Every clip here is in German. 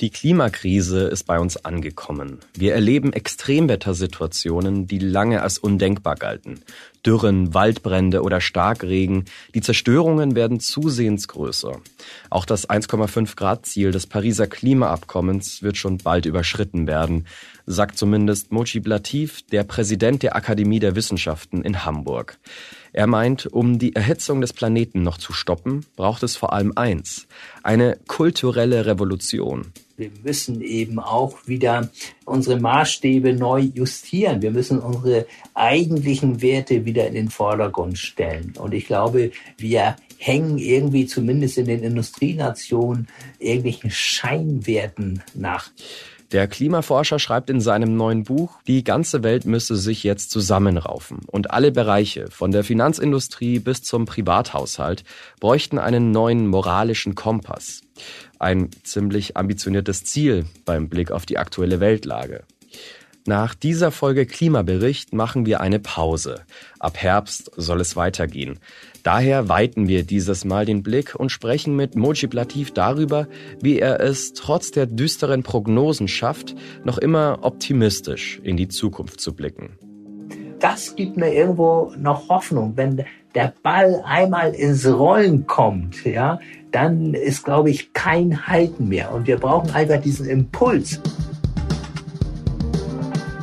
Die Klimakrise ist bei uns angekommen. Wir erleben Extremwettersituationen, die lange als undenkbar galten. Dürren, Waldbrände oder Starkregen. Die Zerstörungen werden zusehends größer. Auch das 1,5 Grad Ziel des Pariser Klimaabkommens wird schon bald überschritten werden, sagt zumindest Mojib Latif, der Präsident der Akademie der Wissenschaften in Hamburg. Er meint, um die Erhitzung des Planeten noch zu stoppen, braucht es vor allem eins, eine kulturelle Revolution. Wir müssen eben auch wieder unsere Maßstäbe neu justieren. Wir müssen unsere eigentlichen Werte wieder in den Vordergrund stellen. Und ich glaube, wir hängen irgendwie zumindest in den Industrienationen irgendwelchen Scheinwerten nach. Der Klimaforscher schreibt in seinem neuen Buch, die ganze Welt müsse sich jetzt zusammenraufen und alle Bereiche, von der Finanzindustrie bis zum Privathaushalt, bräuchten einen neuen moralischen Kompass. Ein ziemlich ambitioniertes Ziel beim Blick auf die aktuelle Weltlage. Nach dieser Folge Klimabericht machen wir eine Pause. Ab Herbst soll es weitergehen. Daher weiten wir dieses Mal den Blick und sprechen mit Mojib Latif darüber, wie er es trotz der düsteren Prognosen schafft, noch immer optimistisch in die Zukunft zu blicken. Das gibt mir irgendwo noch Hoffnung, wenn der Ball einmal ins Rollen kommt, ja, dann ist, glaube ich, kein Halten mehr. Und wir brauchen einfach diesen Impuls.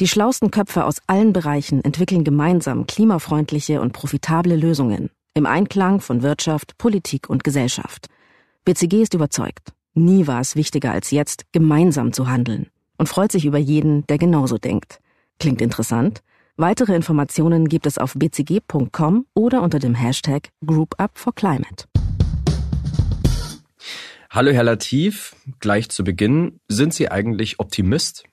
die schlausten Köpfe aus allen Bereichen entwickeln gemeinsam klimafreundliche und profitable Lösungen im Einklang von Wirtschaft, Politik und Gesellschaft. BCG ist überzeugt, Nie war es wichtiger als jetzt, gemeinsam zu handeln und freut sich über jeden, der genauso denkt. Klingt interessant? Weitere Informationen gibt es auf bcg.com oder unter dem Hashtag GroupUpForClimate. Hallo Herr Latif, gleich zu Beginn, sind Sie eigentlich Optimist?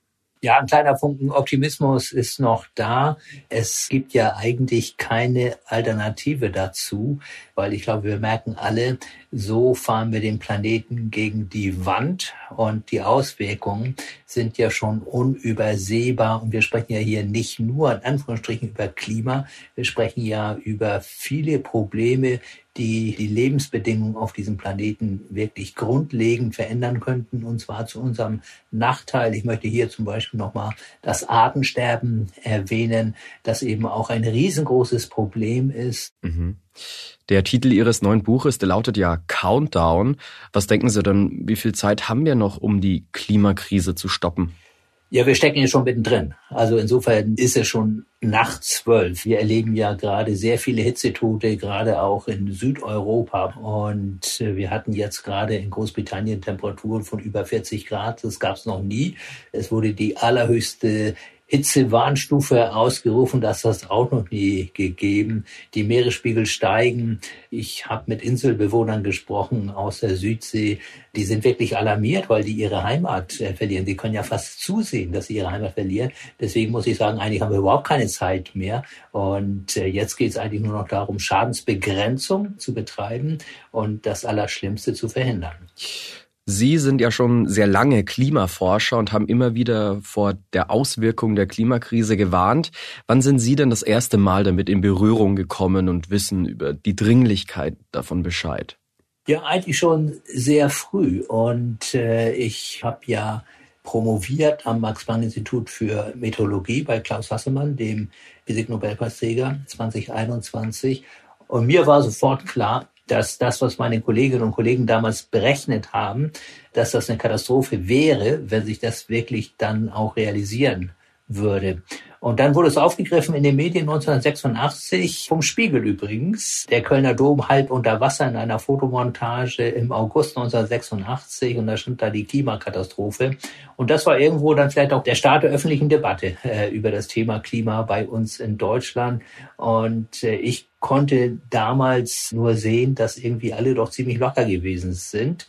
Ja, ein kleiner Funken Optimismus ist noch da. Es gibt ja eigentlich keine Alternative dazu, weil ich glaube, wir merken alle, so fahren wir den Planeten gegen die Wand und die Auswirkungen sind ja schon unübersehbar. Und wir sprechen ja hier nicht nur in Anführungsstrichen über Klima, wir sprechen ja über viele Probleme, die die Lebensbedingungen auf diesem Planeten wirklich grundlegend verändern könnten, und zwar zu unserem Nachteil. Ich möchte hier zum Beispiel nochmal das Artensterben erwähnen, das eben auch ein riesengroßes Problem ist. Mhm. Der Titel Ihres neuen Buches, der lautet ja Countdown. Was denken Sie denn, wie viel Zeit haben wir noch, um die Klimakrise zu stoppen? Ja, wir stecken ja schon mittendrin. Also insofern ist es schon nach zwölf. Wir erleben ja gerade sehr viele Hitzetote, gerade auch in Südeuropa. Und äh, wir hatten jetzt gerade in Großbritannien Temperaturen von über 40 Grad. Das gab es noch nie. Es wurde die allerhöchste Hitzewarnstufe ausgerufen, das hat es auch noch nie gegeben. Die Meeresspiegel steigen. Ich habe mit Inselbewohnern gesprochen aus der Südsee. Die sind wirklich alarmiert, weil die ihre Heimat äh, verlieren. Die können ja fast zusehen, dass sie ihre Heimat verlieren. Deswegen muss ich sagen, eigentlich haben wir überhaupt keine Zeit mehr. Und äh, jetzt geht es eigentlich nur noch darum, Schadensbegrenzung zu betreiben und das Allerschlimmste zu verhindern. Sie sind ja schon sehr lange Klimaforscher und haben immer wieder vor der Auswirkung der Klimakrise gewarnt. Wann sind Sie denn das erste Mal damit in Berührung gekommen und wissen über die Dringlichkeit davon Bescheid? Ja, eigentlich schon sehr früh. Und äh, ich habe ja promoviert am Max-Planck-Institut für Meteorologie bei Klaus Hassemann, dem Physik-Nobelpreisträger 2021. Und mir war sofort klar, dass das, was meine Kolleginnen und Kollegen damals berechnet haben, dass das eine Katastrophe wäre, wenn sich das wirklich dann auch realisieren würde. Und dann wurde es aufgegriffen in den Medien 1986, vom Spiegel übrigens. Der Kölner Dom halb unter Wasser in einer Fotomontage im August 1986 und da stand da die Klimakatastrophe. Und das war irgendwo dann vielleicht auch der Start der öffentlichen Debatte äh, über das Thema Klima bei uns in Deutschland. Und äh, ich konnte damals nur sehen, dass irgendwie alle doch ziemlich locker gewesen sind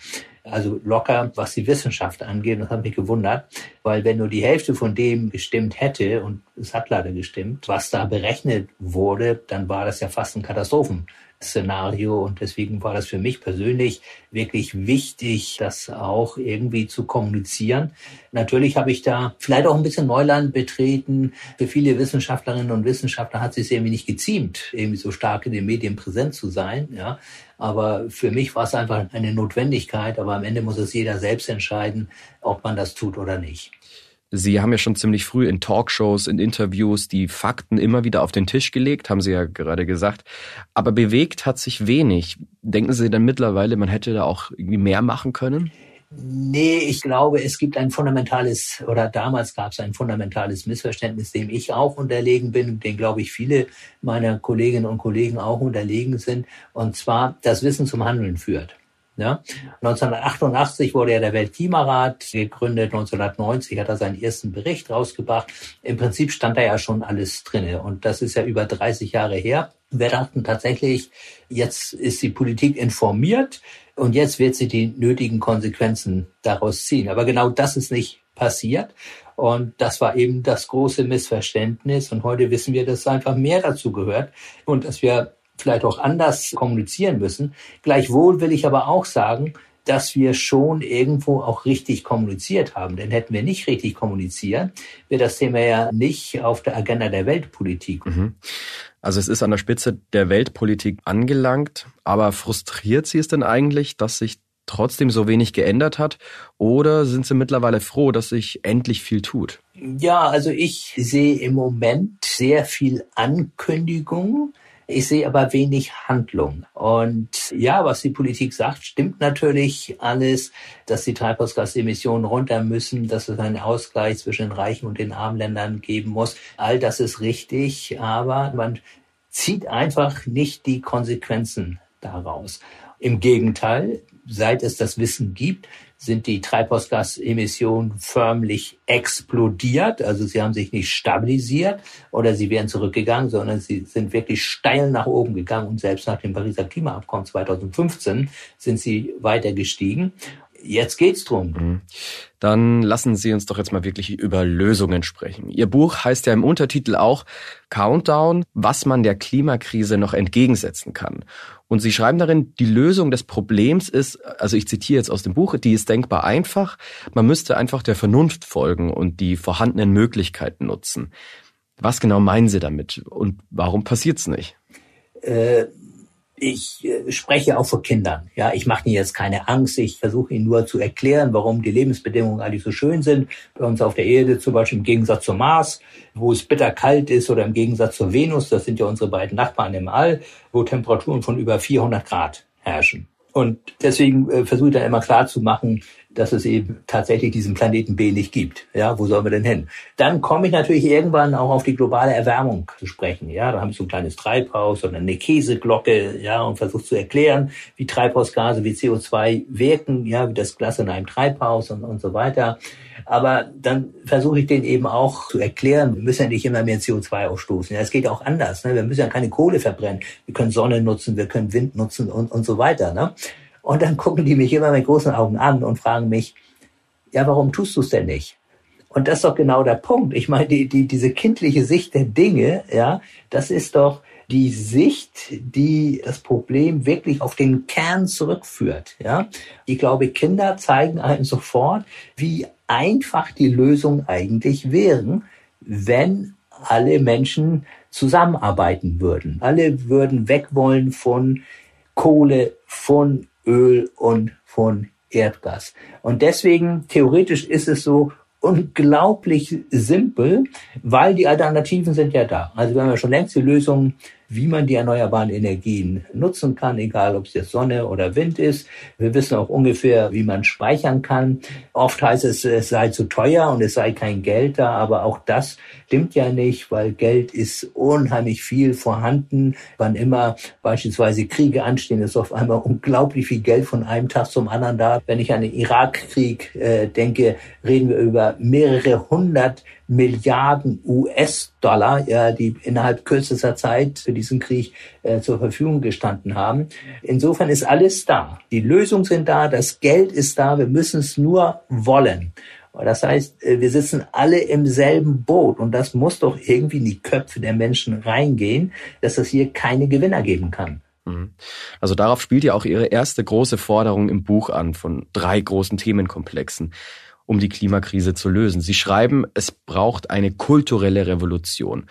also locker, was die Wissenschaft angeht. Das hat mich gewundert, weil wenn nur die Hälfte von dem gestimmt hätte, und es hat leider gestimmt, was da berechnet wurde, dann war das ja fast ein Katastrophen. Szenario und deswegen war das für mich persönlich wirklich wichtig, das auch irgendwie zu kommunizieren. Natürlich habe ich da vielleicht auch ein bisschen Neuland betreten. Für viele Wissenschaftlerinnen und Wissenschaftler hat es sich irgendwie nicht geziemt, irgendwie so stark in den Medien präsent zu sein. Ja, aber für mich war es einfach eine Notwendigkeit. Aber am Ende muss es jeder selbst entscheiden, ob man das tut oder nicht. Sie haben ja schon ziemlich früh in Talkshows, in Interviews die Fakten immer wieder auf den Tisch gelegt, haben Sie ja gerade gesagt. Aber bewegt hat sich wenig. Denken Sie denn mittlerweile, man hätte da auch irgendwie mehr machen können? Nee, ich glaube, es gibt ein fundamentales, oder damals gab es ein fundamentales Missverständnis, dem ich auch unterlegen bin, den glaube ich viele meiner Kolleginnen und Kollegen auch unterlegen sind, und zwar, das Wissen zum Handeln führt. Ja? 1988 wurde ja der Weltklimarat gegründet, 1990 hat er seinen ersten Bericht rausgebracht. Im Prinzip stand da ja schon alles drinne und das ist ja über 30 Jahre her. Wir dachten tatsächlich, jetzt ist die Politik informiert und jetzt wird sie die nötigen Konsequenzen daraus ziehen. Aber genau das ist nicht passiert. Und das war eben das große Missverständnis. Und heute wissen wir, dass einfach mehr dazu gehört und dass wir vielleicht auch anders kommunizieren müssen. Gleichwohl will ich aber auch sagen, dass wir schon irgendwo auch richtig kommuniziert haben. Denn hätten wir nicht richtig kommuniziert, wäre das Thema ja nicht auf der Agenda der Weltpolitik. Mhm. Also es ist an der Spitze der Weltpolitik angelangt, aber frustriert Sie es denn eigentlich, dass sich trotzdem so wenig geändert hat? Oder sind Sie mittlerweile froh, dass sich endlich viel tut? Ja, also ich sehe im Moment sehr viel Ankündigung ich sehe aber wenig Handlung. Und ja, was die Politik sagt, stimmt natürlich alles, dass die Treibhausgasemissionen runter müssen, dass es einen Ausgleich zwischen den reichen und den armen Ländern geben muss. All das ist richtig, aber man zieht einfach nicht die Konsequenzen daraus. Im Gegenteil, seit es das Wissen gibt, sind die Treibhausgasemissionen förmlich explodiert. Also sie haben sich nicht stabilisiert oder sie wären zurückgegangen, sondern sie sind wirklich steil nach oben gegangen und selbst nach dem Pariser Klimaabkommen 2015 sind sie weiter gestiegen. Jetzt geht's drum. Mhm. Dann lassen Sie uns doch jetzt mal wirklich über Lösungen sprechen. Ihr Buch heißt ja im Untertitel auch Countdown, was man der Klimakrise noch entgegensetzen kann. Und Sie schreiben darin, die Lösung des Problems ist, also ich zitiere jetzt aus dem Buch, die ist denkbar einfach. Man müsste einfach der Vernunft folgen und die vorhandenen Möglichkeiten nutzen. Was genau meinen Sie damit und warum passiert's nicht? Äh ich äh, spreche auch vor Kindern. Ja, ich mache ihnen jetzt keine Angst. Ich versuche ihnen nur zu erklären, warum die Lebensbedingungen eigentlich so schön sind. Bei uns auf der Erde zum Beispiel im Gegensatz zum Mars, wo es bitterkalt ist, oder im Gegensatz zur Venus, das sind ja unsere beiden Nachbarn im All, wo Temperaturen von über 400 Grad herrschen. Und deswegen äh, versuche ich da immer klar zu machen, dass es eben tatsächlich diesen Planeten B nicht gibt. Ja, wo sollen wir denn hin? Dann komme ich natürlich irgendwann auch auf die globale Erwärmung zu sprechen. Ja, da habe ich so ein kleines Treibhaus oder eine Käseglocke, ja, und versuche zu erklären, wie Treibhausgase, wie CO2 wirken, ja, wie das Glas in einem Treibhaus und, und so weiter. Aber dann versuche ich den eben auch zu erklären, wir müssen ja nicht immer mehr CO2 ausstoßen. Ja, es geht auch anders. Ne? Wir müssen ja keine Kohle verbrennen. Wir können Sonne nutzen, wir können Wind nutzen und, und so weiter. Ne? Und dann gucken die mich immer mit großen Augen an und fragen mich, ja, warum tust du es denn nicht? Und das ist doch genau der Punkt. Ich meine, die, die, diese kindliche Sicht der Dinge, ja, das ist doch die Sicht, die das Problem wirklich auf den Kern zurückführt, ja. Ich glaube, Kinder zeigen einem sofort, wie einfach die Lösung eigentlich wären, wenn alle Menschen zusammenarbeiten würden. Alle würden weg wollen von Kohle, von Öl und von Erdgas. Und deswegen, theoretisch ist es so unglaublich simpel, weil die Alternativen sind ja da. Also wir haben ja schon längst die Lösungen wie man die erneuerbaren Energien nutzen kann, egal ob es jetzt Sonne oder Wind ist. Wir wissen auch ungefähr, wie man speichern kann. Oft heißt es, es sei zu teuer und es sei kein Geld da, aber auch das stimmt ja nicht, weil Geld ist unheimlich viel vorhanden. Wann immer beispielsweise Kriege anstehen, ist auf einmal unglaublich viel Geld von einem Tag zum anderen da. Wenn ich an den Irakkrieg äh, denke, reden wir über mehrere hundert Milliarden US-Dollar, ja, die innerhalb kürzester Zeit für diesen Krieg äh, zur Verfügung gestanden haben. Insofern ist alles da. Die Lösungen sind da, das Geld ist da, wir müssen es nur wollen. Das heißt, äh, wir sitzen alle im selben Boot und das muss doch irgendwie in die Köpfe der Menschen reingehen, dass es hier keine Gewinner geben kann. Mhm. Also darauf spielt ja auch Ihre erste große Forderung im Buch an von drei großen Themenkomplexen um die Klimakrise zu lösen. Sie schreiben, es braucht eine kulturelle Revolution.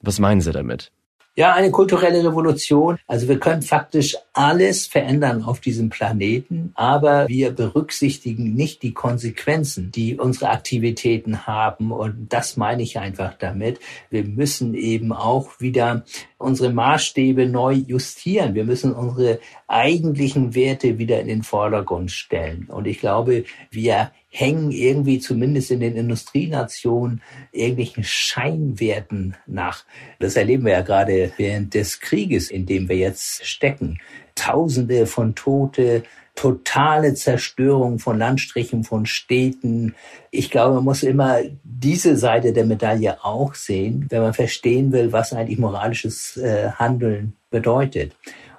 Was meinen Sie damit? Ja, eine kulturelle Revolution. Also wir können faktisch alles verändern auf diesem Planeten, aber wir berücksichtigen nicht die Konsequenzen, die unsere Aktivitäten haben. Und das meine ich einfach damit. Wir müssen eben auch wieder unsere Maßstäbe neu justieren. Wir müssen unsere eigentlichen Werte wieder in den Vordergrund stellen. Und ich glaube, wir hängen irgendwie zumindest in den Industrienationen irgendwelchen Scheinwerten nach. Das erleben wir ja gerade während des Krieges, in dem wir jetzt stecken. Tausende von Tote, totale Zerstörung von Landstrichen, von Städten. Ich glaube, man muss immer diese Seite der Medaille auch sehen, wenn man verstehen will, was eigentlich moralisches äh, Handeln bedeutet.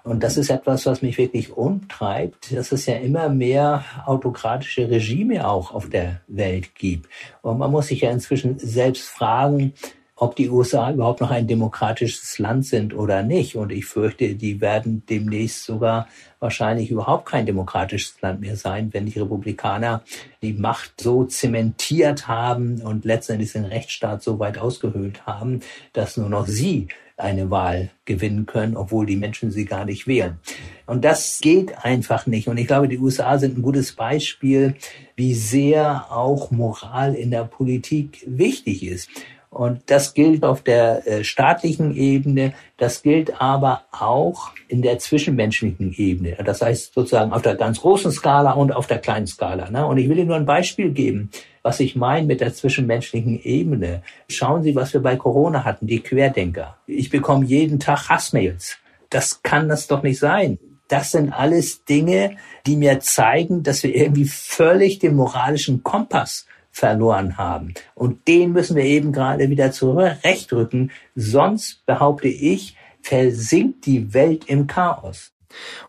Und das ist etwas, was mich wirklich umtreibt, dass es ja immer mehr autokratische Regime auch auf der Welt gibt. Und man muss sich ja inzwischen selbst fragen, ob die USA überhaupt noch ein demokratisches Land sind oder nicht. Und ich fürchte, die werden demnächst sogar wahrscheinlich überhaupt kein demokratisches Land mehr sein, wenn die Republikaner die Macht so zementiert haben und letztendlich den Rechtsstaat so weit ausgehöhlt haben, dass nur noch sie eine Wahl gewinnen können, obwohl die Menschen sie gar nicht wählen. Und das geht einfach nicht. Und ich glaube, die USA sind ein gutes Beispiel, wie sehr auch Moral in der Politik wichtig ist. Und das gilt auf der äh, staatlichen Ebene, das gilt aber auch in der zwischenmenschlichen Ebene. Das heißt sozusagen auf der ganz großen Skala und auf der kleinen Skala. Ne? Und ich will Ihnen nur ein Beispiel geben, was ich meine mit der zwischenmenschlichen Ebene. Schauen Sie, was wir bei Corona hatten, die Querdenker. Ich bekomme jeden Tag Hassmails. Das kann das doch nicht sein. Das sind alles Dinge, die mir zeigen, dass wir irgendwie völlig den moralischen Kompass verloren haben. Und den müssen wir eben gerade wieder zurechtrücken. Sonst, behaupte ich, versinkt die Welt im Chaos.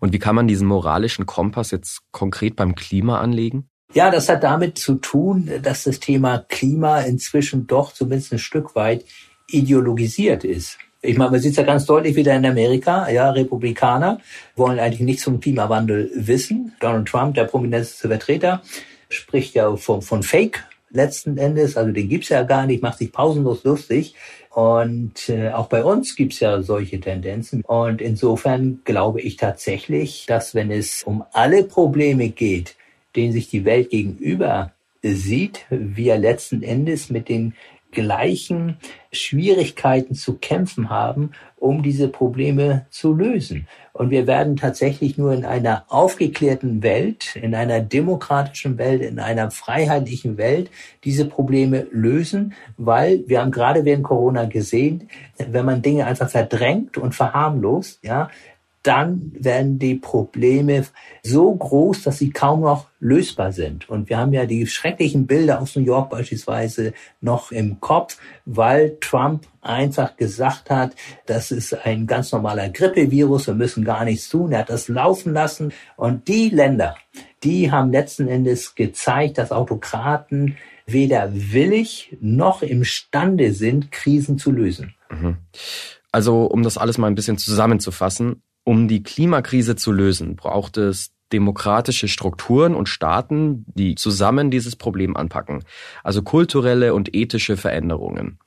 Und wie kann man diesen moralischen Kompass jetzt konkret beim Klima anlegen? Ja, das hat damit zu tun, dass das Thema Klima inzwischen doch zumindest ein Stück weit ideologisiert ist. Ich meine, man sieht es ja ganz deutlich wieder in Amerika. Ja, Republikaner wollen eigentlich nichts zum Klimawandel wissen. Donald Trump, der prominenteste Vertreter, spricht ja von, von Fake letzten Endes. Also den gibt's ja gar nicht, macht sich pausenlos lustig. Und äh, auch bei uns gibt's ja solche Tendenzen. Und insofern glaube ich tatsächlich, dass wenn es um alle Probleme geht, denen sich die Welt gegenüber sieht, wir letzten Endes mit den gleichen Schwierigkeiten zu kämpfen haben, um diese Probleme zu lösen. Und wir werden tatsächlich nur in einer aufgeklärten Welt, in einer demokratischen Welt, in einer freiheitlichen Welt diese Probleme lösen, weil wir haben gerade während Corona gesehen, wenn man Dinge einfach verdrängt und verharmlost, ja, dann werden die Probleme so groß, dass sie kaum noch lösbar sind. Und wir haben ja die schrecklichen Bilder aus New York beispielsweise noch im Kopf, weil Trump einfach gesagt hat, das ist ein ganz normaler Grippevirus, wir müssen gar nichts tun. Er hat das laufen lassen. Und die Länder, die haben letzten Endes gezeigt, dass Autokraten weder willig noch imstande sind, Krisen zu lösen. Mhm. Also, um das alles mal ein bisschen zusammenzufassen, um die Klimakrise zu lösen, braucht es demokratische Strukturen und Staaten, die zusammen dieses Problem anpacken. Also kulturelle und ethische Veränderungen.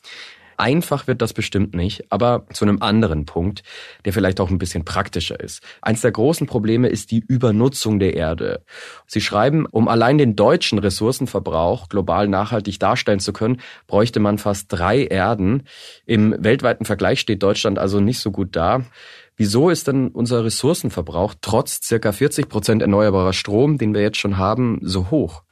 Einfach wird das bestimmt nicht, aber zu einem anderen Punkt, der vielleicht auch ein bisschen praktischer ist. Eins der großen Probleme ist die Übernutzung der Erde. Sie schreiben, um allein den deutschen Ressourcenverbrauch global nachhaltig darstellen zu können, bräuchte man fast drei Erden. Im weltweiten Vergleich steht Deutschland also nicht so gut da. Wieso ist denn unser Ressourcenverbrauch trotz circa 40 Prozent erneuerbarer Strom, den wir jetzt schon haben, so hoch?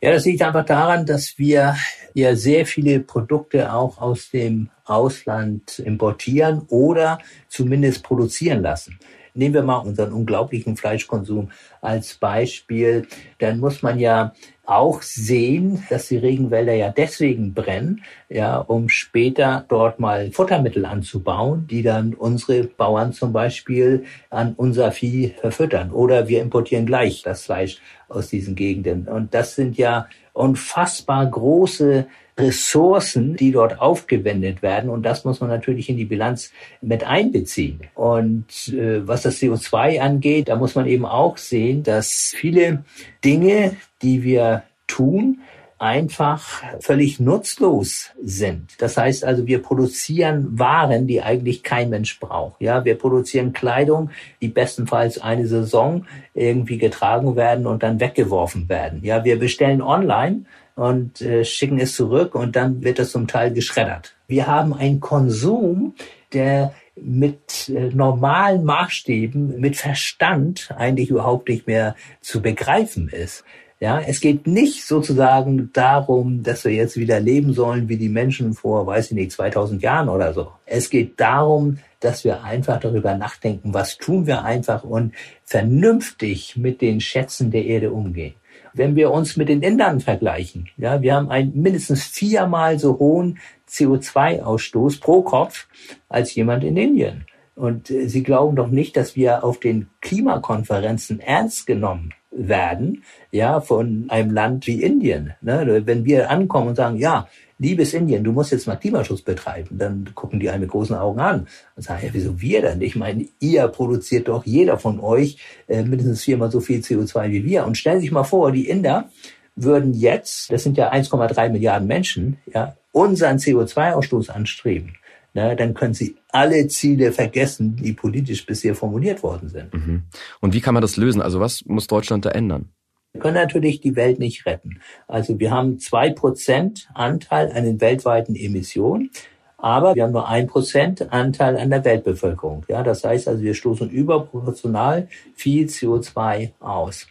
Ja, das liegt einfach daran, dass wir ja sehr viele Produkte auch aus dem Ausland importieren oder zumindest produzieren lassen. Nehmen wir mal unseren unglaublichen Fleischkonsum als Beispiel. Dann muss man ja auch sehen, dass die Regenwälder ja deswegen brennen, ja, um später dort mal Futtermittel anzubauen, die dann unsere Bauern zum Beispiel an unser Vieh verfüttern. Oder wir importieren gleich das Fleisch aus diesen Gegenden. Und das sind ja unfassbar große Ressourcen, die dort aufgewendet werden. Und das muss man natürlich in die Bilanz mit einbeziehen. Und äh, was das CO2 angeht, da muss man eben auch sehen, dass viele Dinge, die wir tun, einfach völlig nutzlos sind. Das heißt also, wir produzieren Waren, die eigentlich kein Mensch braucht. Ja, wir produzieren Kleidung, die bestenfalls eine Saison irgendwie getragen werden und dann weggeworfen werden. Ja, wir bestellen online und äh, schicken es zurück und dann wird es zum Teil geschreddert. Wir haben einen Konsum, der mit äh, normalen Maßstäben, mit Verstand eigentlich überhaupt nicht mehr zu begreifen ist. Ja, es geht nicht sozusagen darum, dass wir jetzt wieder leben sollen wie die Menschen vor, weiß ich nicht, 2000 Jahren oder so. Es geht darum, dass wir einfach darüber nachdenken, was tun wir einfach und vernünftig mit den Schätzen der Erde umgehen wenn wir uns mit den Ländern vergleichen, ja, wir haben einen mindestens viermal so hohen CO2-Ausstoß pro Kopf als jemand in Indien. Und äh, Sie glauben doch nicht, dass wir auf den Klimakonferenzen ernst genommen werden, ja, von einem Land wie Indien. Ne? Wenn wir ankommen und sagen, ja, liebes Indien, du musst jetzt mal Klimaschutz betreiben. Dann gucken die einen mit großen Augen an und sagen, ja, wieso wir denn? Ich meine, ihr produziert doch jeder von euch äh, mindestens viermal so viel CO2 wie wir. Und stellen Sie sich mal vor, die Inder würden jetzt, das sind ja 1,3 Milliarden Menschen, ja, unseren CO2-Ausstoß anstreben. Na, dann können Sie alle Ziele vergessen, die politisch bisher formuliert worden sind. Mhm. Und wie kann man das lösen? Also was muss Deutschland da ändern? Wir können natürlich die Welt nicht retten. Also wir haben zwei Prozent Anteil an den weltweiten Emissionen. Aber wir haben nur ein Prozent Anteil an der Weltbevölkerung. Ja, das heißt also, wir stoßen überproportional viel CO2 aus.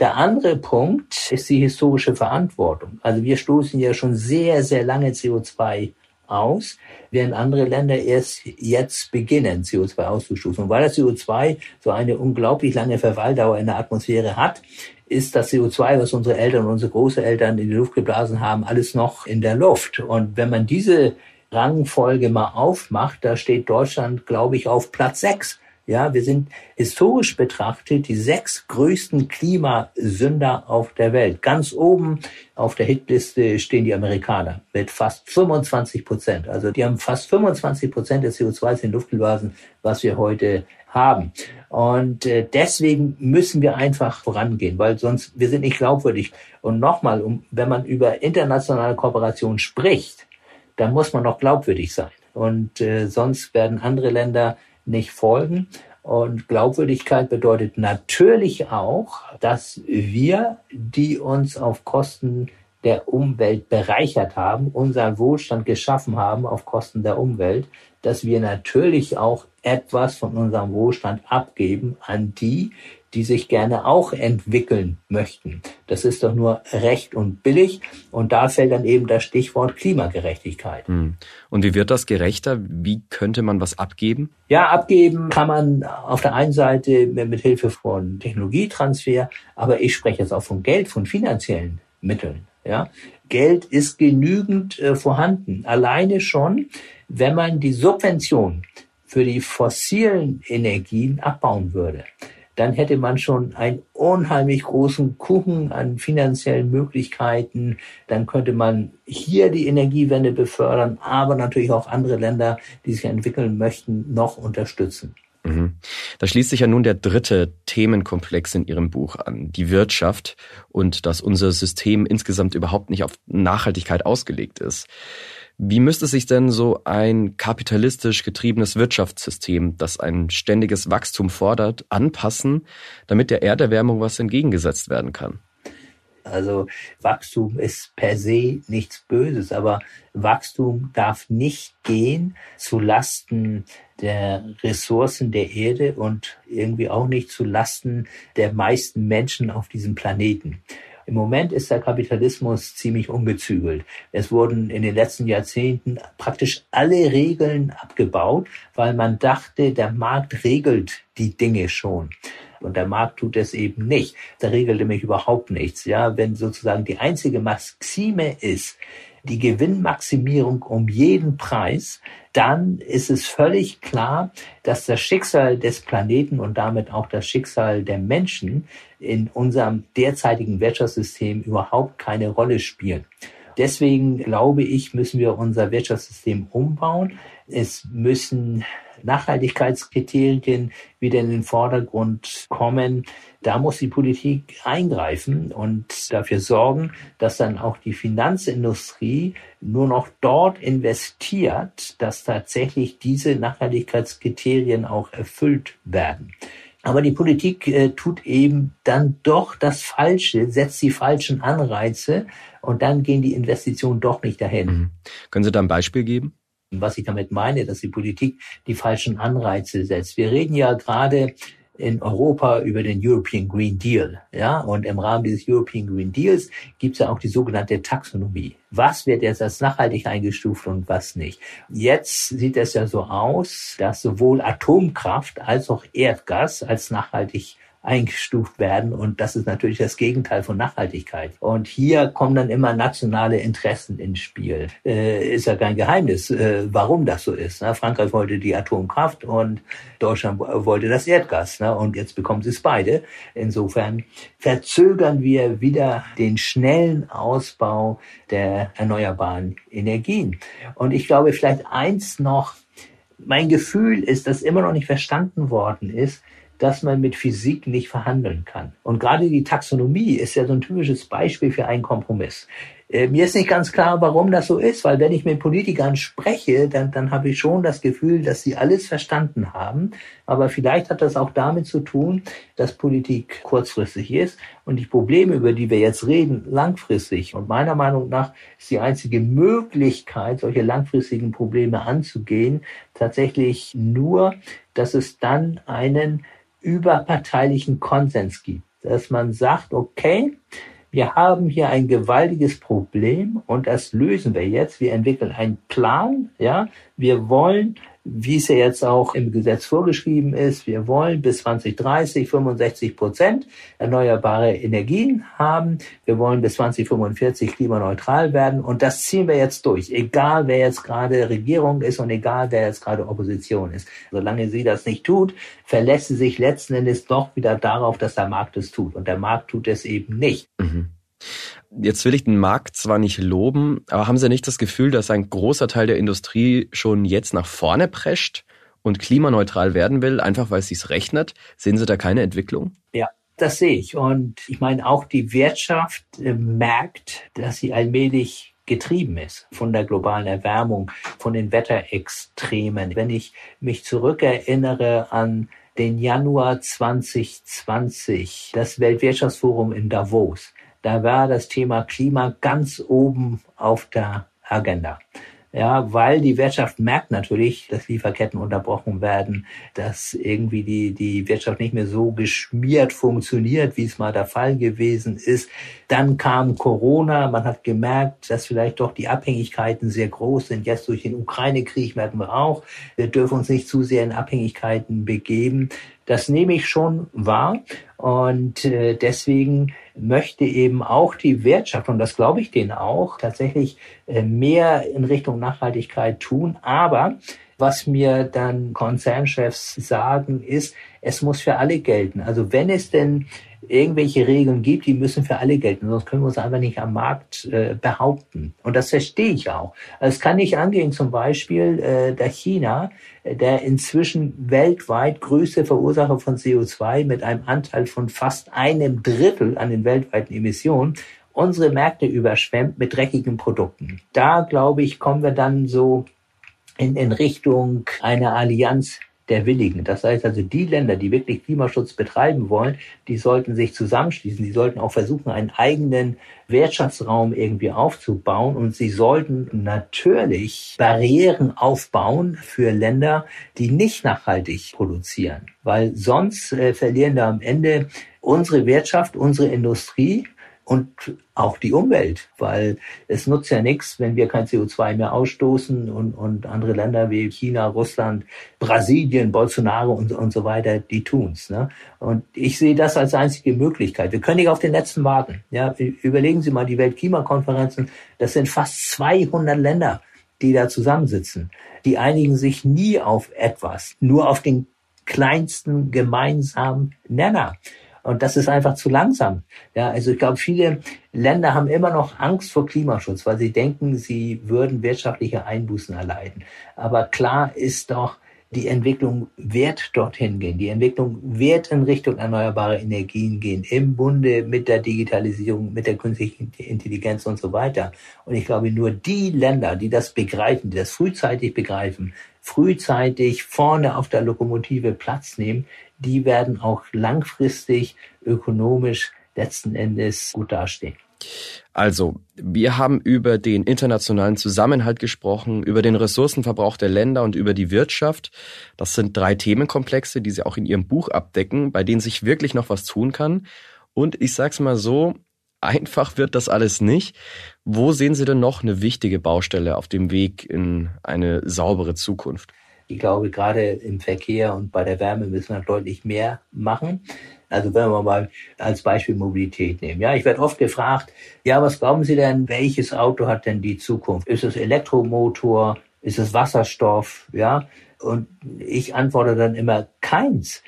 Der andere Punkt ist die historische Verantwortung. Also wir stoßen ja schon sehr, sehr lange CO2 aus, während andere Länder erst jetzt beginnen, CO2 auszustoßen. Und weil das CO2 so eine unglaublich lange Verweildauer in der Atmosphäre hat, ist das CO2, was unsere Eltern und unsere Großeltern in die Luft geblasen haben, alles noch in der Luft. Und wenn man diese Rangfolge mal aufmacht, da steht Deutschland, glaube ich, auf Platz sechs. Ja, wir sind historisch betrachtet die sechs größten Klimasünder auf der Welt. Ganz oben auf der Hitliste stehen die Amerikaner mit fast 25 Prozent. Also die haben fast 25 Prozent des CO2s in Luft geblasen, was wir heute haben. Und äh, deswegen müssen wir einfach vorangehen, weil sonst wir sind nicht glaubwürdig. Und nochmal, um, wenn man über internationale Kooperation spricht, dann muss man noch glaubwürdig sein. Und äh, sonst werden andere Länder nicht folgen. Und Glaubwürdigkeit bedeutet natürlich auch, dass wir, die uns auf Kosten der Umwelt bereichert haben, unseren Wohlstand geschaffen haben auf Kosten der Umwelt, dass wir natürlich auch etwas von unserem Wohlstand abgeben an die, die sich gerne auch entwickeln möchten. Das ist doch nur recht und billig. Und da fällt dann eben das Stichwort Klimagerechtigkeit. Hm. Und wie wird das gerechter? Wie könnte man was abgeben? Ja, abgeben kann man auf der einen Seite mit Hilfe von Technologietransfer, aber ich spreche jetzt auch von Geld, von finanziellen Mitteln. Ja, Geld ist genügend äh, vorhanden. Alleine schon, wenn man die Subvention für die fossilen Energien abbauen würde, dann hätte man schon einen unheimlich großen Kuchen an finanziellen Möglichkeiten. Dann könnte man hier die Energiewende befördern, aber natürlich auch andere Länder, die sich entwickeln möchten, noch unterstützen. Mhm. Da schließt sich ja nun der dritte Themenkomplex in Ihrem Buch an, die Wirtschaft und dass unser System insgesamt überhaupt nicht auf Nachhaltigkeit ausgelegt ist. Wie müsste sich denn so ein kapitalistisch getriebenes Wirtschaftssystem, das ein ständiges Wachstum fordert, anpassen, damit der Erderwärmung was entgegengesetzt werden kann? Also Wachstum ist per se nichts Böses, aber Wachstum darf nicht gehen zu Lasten der Ressourcen der Erde und irgendwie auch nicht zu Lasten der meisten Menschen auf diesem Planeten. Im Moment ist der Kapitalismus ziemlich ungezügelt. Es wurden in den letzten Jahrzehnten praktisch alle Regeln abgebaut, weil man dachte, der Markt regelt die Dinge schon. Und der Markt tut es eben nicht. Der regelt nämlich überhaupt nichts. Ja, wenn sozusagen die einzige Maxime ist, die Gewinnmaximierung um jeden Preis, dann ist es völlig klar, dass das Schicksal des Planeten und damit auch das Schicksal der Menschen in unserem derzeitigen Wirtschaftssystem überhaupt keine Rolle spielen. Deswegen glaube ich, müssen wir unser Wirtschaftssystem umbauen. Es müssen Nachhaltigkeitskriterien wieder in den Vordergrund kommen. Da muss die Politik eingreifen und dafür sorgen, dass dann auch die Finanzindustrie nur noch dort investiert, dass tatsächlich diese Nachhaltigkeitskriterien auch erfüllt werden. Aber die Politik äh, tut eben dann doch das Falsche, setzt die falschen Anreize und dann gehen die Investitionen doch nicht dahin. Mhm. Können Sie da ein Beispiel geben? Was ich damit meine, dass die Politik die falschen Anreize setzt. Wir reden ja gerade in Europa über den European Green Deal. Ja, und im Rahmen dieses European Green Deals gibt es ja auch die sogenannte Taxonomie. Was wird jetzt als nachhaltig eingestuft und was nicht? Jetzt sieht es ja so aus, dass sowohl Atomkraft als auch Erdgas als nachhaltig eingestuft werden. Und das ist natürlich das Gegenteil von Nachhaltigkeit. Und hier kommen dann immer nationale Interessen ins Spiel. Äh, ist ja kein Geheimnis, äh, warum das so ist. Ne? Frankreich wollte die Atomkraft und Deutschland wollte das Erdgas. Ne? Und jetzt bekommen sie es beide. Insofern verzögern wir wieder den schnellen Ausbau der erneuerbaren Energien. Und ich glaube, vielleicht eins noch, mein Gefühl ist, dass immer noch nicht verstanden worden ist, dass man mit Physik nicht verhandeln kann. Und gerade die Taxonomie ist ja so ein typisches Beispiel für einen Kompromiss. Äh, mir ist nicht ganz klar, warum das so ist, weil wenn ich mit Politikern spreche, dann, dann habe ich schon das Gefühl, dass sie alles verstanden haben. Aber vielleicht hat das auch damit zu tun, dass Politik kurzfristig ist und die Probleme, über die wir jetzt reden, langfristig. Und meiner Meinung nach ist die einzige Möglichkeit, solche langfristigen Probleme anzugehen, tatsächlich nur, dass es dann einen überparteilichen Konsens gibt, dass man sagt, okay, wir haben hier ein gewaltiges Problem und das lösen wir jetzt. Wir entwickeln einen Plan, ja. Wir wollen wie es ja jetzt auch im Gesetz vorgeschrieben ist, wir wollen bis 2030 65 Prozent erneuerbare Energien haben. Wir wollen bis 2045 klimaneutral werden. Und das ziehen wir jetzt durch. Egal, wer jetzt gerade Regierung ist und egal, wer jetzt gerade Opposition ist. Solange sie das nicht tut, verlässt sie sich letzten Endes doch wieder darauf, dass der Markt es tut. Und der Markt tut es eben nicht. Mhm. Jetzt will ich den Markt zwar nicht loben, aber haben Sie nicht das Gefühl, dass ein großer Teil der Industrie schon jetzt nach vorne prescht und klimaneutral werden will, einfach weil es sich rechnet? Sehen Sie da keine Entwicklung? Ja, das sehe ich. Und ich meine, auch die Wirtschaft äh, merkt, dass sie allmählich getrieben ist von der globalen Erwärmung, von den Wetterextremen. Wenn ich mich zurückerinnere an den Januar 2020, das Weltwirtschaftsforum in Davos, da war das Thema Klima ganz oben auf der Agenda. Ja, weil die Wirtschaft merkt natürlich, dass Lieferketten unterbrochen werden, dass irgendwie die, die Wirtschaft nicht mehr so geschmiert funktioniert, wie es mal der Fall gewesen ist. Dann kam Corona, man hat gemerkt, dass vielleicht doch die Abhängigkeiten sehr groß sind. Jetzt durch den Ukraine-Krieg merken wir auch, wir dürfen uns nicht zu sehr in Abhängigkeiten begeben. Das nehme ich schon wahr und äh, deswegen möchte eben auch die Wirtschaft, und das glaube ich denen auch, tatsächlich äh, mehr in Richtung Nachhaltigkeit tun. Aber was mir dann Konzernchefs sagen, ist, es muss für alle gelten. Also wenn es denn irgendwelche Regeln gibt, die müssen für alle gelten, sonst können wir uns einfach nicht am Markt äh, behaupten. Und das verstehe ich auch. Also es kann nicht angehen, zum Beispiel äh, der China, der inzwischen weltweit größte Verursacher von CO2 mit einem Anteil von fast einem Drittel an den weltweiten Emissionen unsere Märkte überschwemmt mit dreckigen Produkten. Da, glaube ich, kommen wir dann so in, in Richtung einer Allianz der Willigen. Das heißt also, die Länder, die wirklich Klimaschutz betreiben wollen, die sollten sich zusammenschließen. Die sollten auch versuchen, einen eigenen Wirtschaftsraum irgendwie aufzubauen. Und sie sollten natürlich Barrieren aufbauen für Länder, die nicht nachhaltig produzieren. Weil sonst äh, verlieren da am Ende unsere Wirtschaft, unsere Industrie und auch die Umwelt, weil es nutzt ja nichts, wenn wir kein CO2 mehr ausstoßen und, und andere Länder wie China, Russland, Brasilien, Bolsonaro und, und so weiter, die tun's. Ne? Und ich sehe das als einzige Möglichkeit. Wir können nicht auf den letzten warten. Ja, überlegen Sie mal die Weltklimakonferenzen. Das sind fast 200 Länder, die da zusammensitzen. Die einigen sich nie auf etwas, nur auf den kleinsten gemeinsamen Nenner. Und das ist einfach zu langsam. Ja, also ich glaube, viele Länder haben immer noch Angst vor Klimaschutz, weil sie denken, sie würden wirtschaftliche Einbußen erleiden. Aber klar ist doch, die Entwicklung wird dorthin gehen. Die Entwicklung wird in Richtung erneuerbare Energien gehen, im Bunde mit der Digitalisierung, mit der künstlichen Intelligenz und so weiter. Und ich glaube, nur die Länder, die das begreifen, die das frühzeitig begreifen, frühzeitig vorne auf der Lokomotive Platz nehmen, die werden auch langfristig ökonomisch letzten Endes gut dastehen. Also, wir haben über den internationalen Zusammenhalt gesprochen, über den Ressourcenverbrauch der Länder und über die Wirtschaft. Das sind drei Themenkomplexe, die Sie auch in Ihrem Buch abdecken, bei denen sich wirklich noch was tun kann. Und ich sag's mal so, einfach wird das alles nicht. Wo sehen Sie denn noch eine wichtige Baustelle auf dem Weg in eine saubere Zukunft? Ich glaube, gerade im Verkehr und bei der Wärme müssen wir deutlich mehr machen. Also wenn wir mal als Beispiel Mobilität nehmen. Ja, ich werde oft gefragt, ja, was glauben Sie denn, welches Auto hat denn die Zukunft? Ist es Elektromotor? Ist es Wasserstoff? Ja, und ich antworte dann immer keins.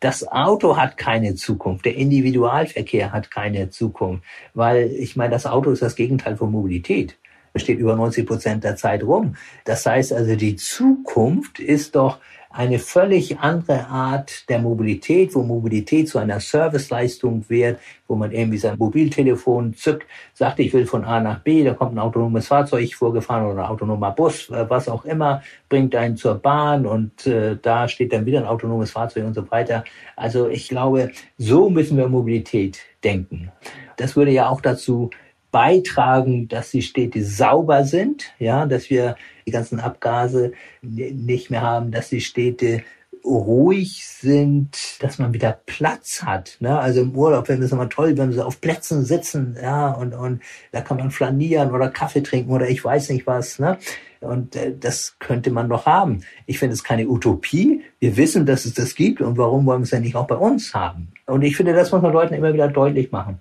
Das Auto hat keine Zukunft. Der Individualverkehr hat keine Zukunft. Weil ich meine, das Auto ist das Gegenteil von Mobilität steht über 90 Prozent der Zeit rum. Das heißt also, die Zukunft ist doch eine völlig andere Art der Mobilität, wo Mobilität zu einer Serviceleistung wird, wo man irgendwie sein Mobiltelefon zückt, sagt, ich will von A nach B, da kommt ein autonomes Fahrzeug vorgefahren oder ein autonomer Bus, äh, was auch immer, bringt einen zur Bahn und äh, da steht dann wieder ein autonomes Fahrzeug und so weiter. Also ich glaube, so müssen wir Mobilität denken. Das würde ja auch dazu beitragen, dass die Städte sauber sind, ja, dass wir die ganzen Abgase nicht mehr haben, dass die Städte ruhig sind, dass man wieder Platz hat. Ne? Also im Urlaub wenn es immer toll, wenn sie auf Plätzen sitzen, ja, und, und da kann man flanieren oder Kaffee trinken oder ich weiß nicht was. Ne? Und äh, das könnte man doch haben. Ich finde es keine Utopie. Wir wissen, dass es das gibt und warum wollen wir es ja nicht auch bei uns haben? Und ich finde, das muss man Leuten immer wieder deutlich machen.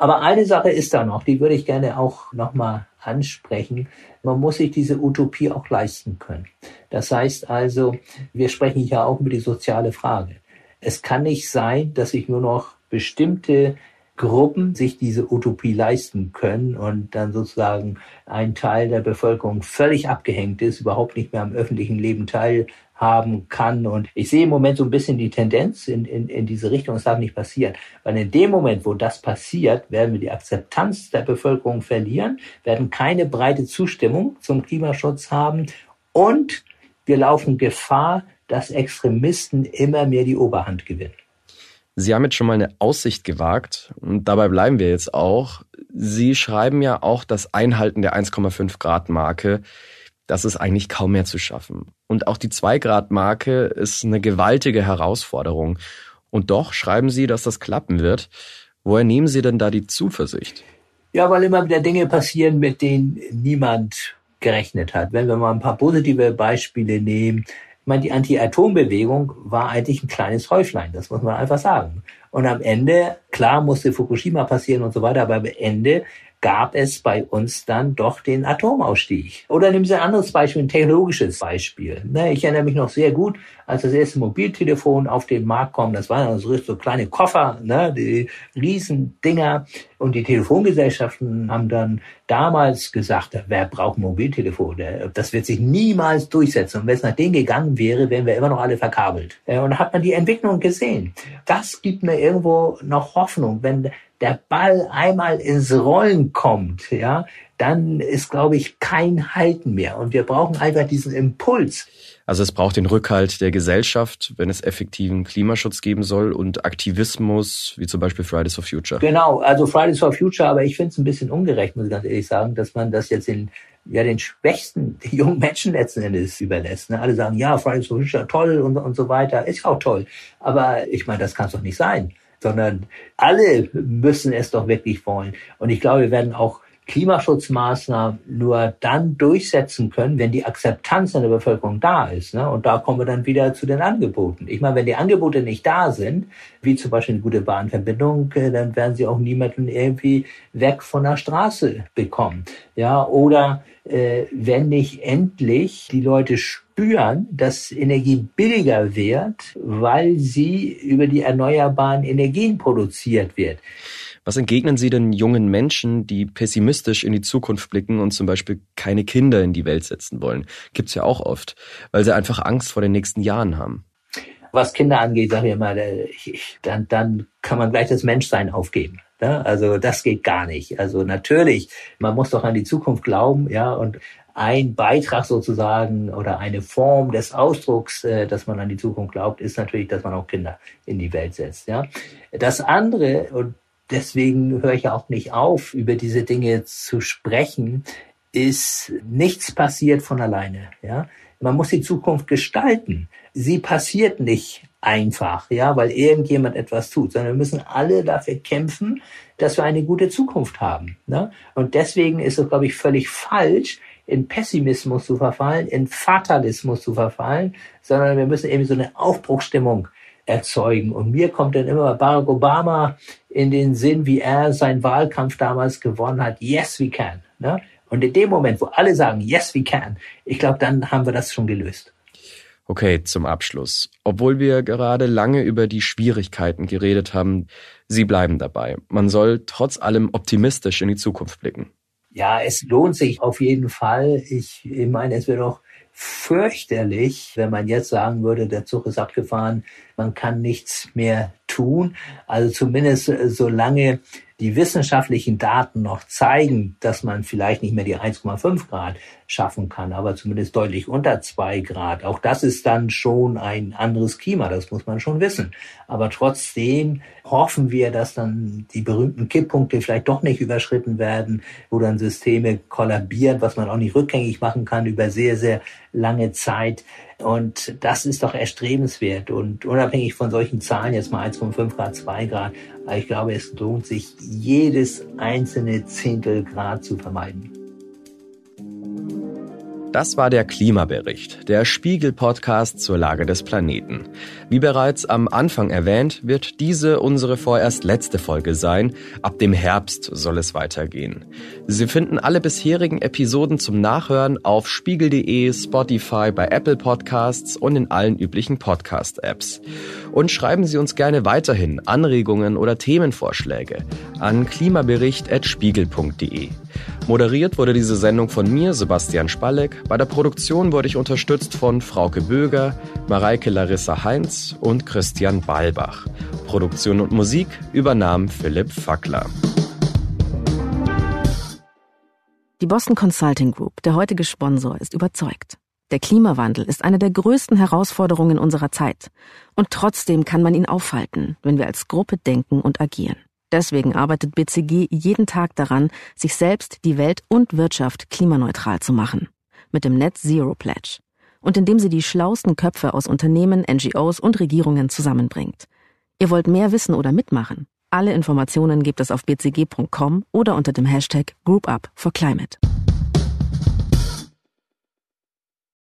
Aber eine Sache ist da noch, die würde ich gerne auch nochmal ansprechen. Man muss sich diese Utopie auch leisten können. Das heißt also, wir sprechen hier auch über die soziale Frage. Es kann nicht sein, dass sich nur noch bestimmte Gruppen sich diese Utopie leisten können und dann sozusagen ein Teil der Bevölkerung völlig abgehängt ist, überhaupt nicht mehr am öffentlichen Leben teil haben kann. Und ich sehe im Moment so ein bisschen die Tendenz in, in, in diese Richtung, es darf nicht passieren. Weil in dem Moment, wo das passiert, werden wir die Akzeptanz der Bevölkerung verlieren, werden keine breite Zustimmung zum Klimaschutz haben und wir laufen Gefahr, dass Extremisten immer mehr die Oberhand gewinnen. Sie haben jetzt schon mal eine Aussicht gewagt und dabei bleiben wir jetzt auch. Sie schreiben ja auch das Einhalten der 1,5 Grad Marke das ist eigentlich kaum mehr zu schaffen. Und auch die 2-Grad-Marke ist eine gewaltige Herausforderung. Und doch schreiben Sie, dass das klappen wird. Woher nehmen Sie denn da die Zuversicht? Ja, weil immer wieder Dinge passieren, mit denen niemand gerechnet hat. Wenn wir mal ein paar positive Beispiele nehmen, ich meine, die Anti-Atom-Bewegung war eigentlich ein kleines Häuflein, das muss man einfach sagen. Und am Ende, klar musste Fukushima passieren und so weiter, aber am Ende gab es bei uns dann doch den Atomausstieg. Oder nehmen Sie ein anderes Beispiel, ein technologisches Beispiel. Ne, ich erinnere mich noch sehr gut, als das erste Mobiltelefon auf den Markt kam, das waren so, so kleine Koffer, ne, die Riesendinger. Und die Telefongesellschaften haben dann damals gesagt wer braucht Mobiltelefone? Das wird sich niemals durchsetzen. Und wenn es nach denen gegangen wäre, wären wir immer noch alle verkabelt. Äh, und da hat man die Entwicklung gesehen. Das gibt mir irgendwo noch Hoffnung. Wenn der Ball einmal ins Rollen kommt, ja, dann ist, glaube ich, kein Halten mehr. Und wir brauchen einfach diesen Impuls. Also es braucht den Rückhalt der Gesellschaft, wenn es effektiven Klimaschutz geben soll und Aktivismus, wie zum Beispiel Fridays for Future. Genau, also Fridays for Future, aber ich finde es ein bisschen ungerecht, muss ich ganz ehrlich sagen, dass man das jetzt in ja den schwächsten jungen Menschen letzten Endes überlässt. Ne? Alle sagen, ja, Fridays for Future, toll und, und so weiter, ist auch toll. Aber ich meine, das kann es doch nicht sein, sondern alle müssen es doch wirklich wollen. Und ich glaube, wir werden auch Klimaschutzmaßnahmen nur dann durchsetzen können, wenn die Akzeptanz in der Bevölkerung da ist. Ne? Und da kommen wir dann wieder zu den Angeboten. Ich meine, wenn die Angebote nicht da sind, wie zum Beispiel eine gute Bahnverbindung, äh, dann werden sie auch niemanden irgendwie weg von der Straße bekommen. Ja, oder äh, wenn nicht endlich die Leute spüren, dass Energie billiger wird, weil sie über die erneuerbaren Energien produziert wird. Was entgegnen Sie denn jungen Menschen, die pessimistisch in die Zukunft blicken und zum Beispiel keine Kinder in die Welt setzen wollen? Gibt's ja auch oft, weil sie einfach Angst vor den nächsten Jahren haben. Was Kinder angeht, sage ich immer, ich, dann, dann kann man gleich das Menschsein aufgeben. Ja? Also das geht gar nicht. Also natürlich, man muss doch an die Zukunft glauben, ja, und ein Beitrag sozusagen oder eine Form des Ausdrucks, äh, dass man an die Zukunft glaubt, ist natürlich, dass man auch Kinder in die Welt setzt. Ja, das andere und deswegen höre ich auch nicht auf, über diese Dinge zu sprechen, ist nichts passiert von alleine. Ja, man muss die Zukunft gestalten. Sie passiert nicht einfach, ja, weil irgendjemand etwas tut, sondern wir müssen alle dafür kämpfen, dass wir eine gute Zukunft haben. Ne? Und deswegen ist es, glaube ich, völlig falsch, in Pessimismus zu verfallen, in Fatalismus zu verfallen, sondern wir müssen eben so eine Aufbruchsstimmung erzeugen. Und mir kommt dann immer Barack Obama in den Sinn, wie er seinen Wahlkampf damals gewonnen hat. Yes, we can. Ne? Und in dem Moment, wo alle sagen, yes, we can, ich glaube, dann haben wir das schon gelöst. Okay, zum Abschluss. Obwohl wir gerade lange über die Schwierigkeiten geredet haben, Sie bleiben dabei. Man soll trotz allem optimistisch in die Zukunft blicken. Ja, es lohnt sich auf jeden Fall. Ich, ich meine, es wird auch fürchterlich, wenn man jetzt sagen würde, der Zug ist abgefahren, man kann nichts mehr tun. Also zumindest äh, solange die wissenschaftlichen Daten noch zeigen, dass man vielleicht nicht mehr die 1,5 Grad schaffen kann, aber zumindest deutlich unter 2 Grad. Auch das ist dann schon ein anderes Klima, das muss man schon wissen. Aber trotzdem hoffen wir, dass dann die berühmten Kipppunkte vielleicht doch nicht überschritten werden, wo dann Systeme kollabieren, was man auch nicht rückgängig machen kann über sehr, sehr lange Zeit. Und das ist doch erstrebenswert. Und unabhängig von solchen Zahlen, jetzt mal 1,5 Grad, 2 Grad, ich glaube, es lohnt sich, jedes einzelne Zehntel Grad zu vermeiden. Das war der Klimabericht, der Spiegel-Podcast zur Lage des Planeten. Wie bereits am Anfang erwähnt, wird diese unsere vorerst letzte Folge sein. Ab dem Herbst soll es weitergehen. Sie finden alle bisherigen Episoden zum Nachhören auf spiegel.de, Spotify, bei Apple Podcasts und in allen üblichen Podcast-Apps. Und schreiben Sie uns gerne weiterhin Anregungen oder Themenvorschläge an klimabericht.spiegel.de. Moderiert wurde diese Sendung von mir, Sebastian Spalleck. Bei der Produktion wurde ich unterstützt von Frauke Böger, Mareike Larissa Heinz und Christian Balbach. Produktion und Musik übernahm Philipp Fackler. Die Boston Consulting Group, der heutige Sponsor, ist überzeugt. Der Klimawandel ist eine der größten Herausforderungen unserer Zeit. Und trotzdem kann man ihn aufhalten, wenn wir als Gruppe denken und agieren. Deswegen arbeitet BCG jeden Tag daran, sich selbst, die Welt und Wirtschaft klimaneutral zu machen. Mit dem Net Zero Pledge. Und indem sie die schlausten Köpfe aus Unternehmen, NGOs und Regierungen zusammenbringt. Ihr wollt mehr wissen oder mitmachen? Alle Informationen gibt es auf bcg.com oder unter dem Hashtag Group Up for Climate.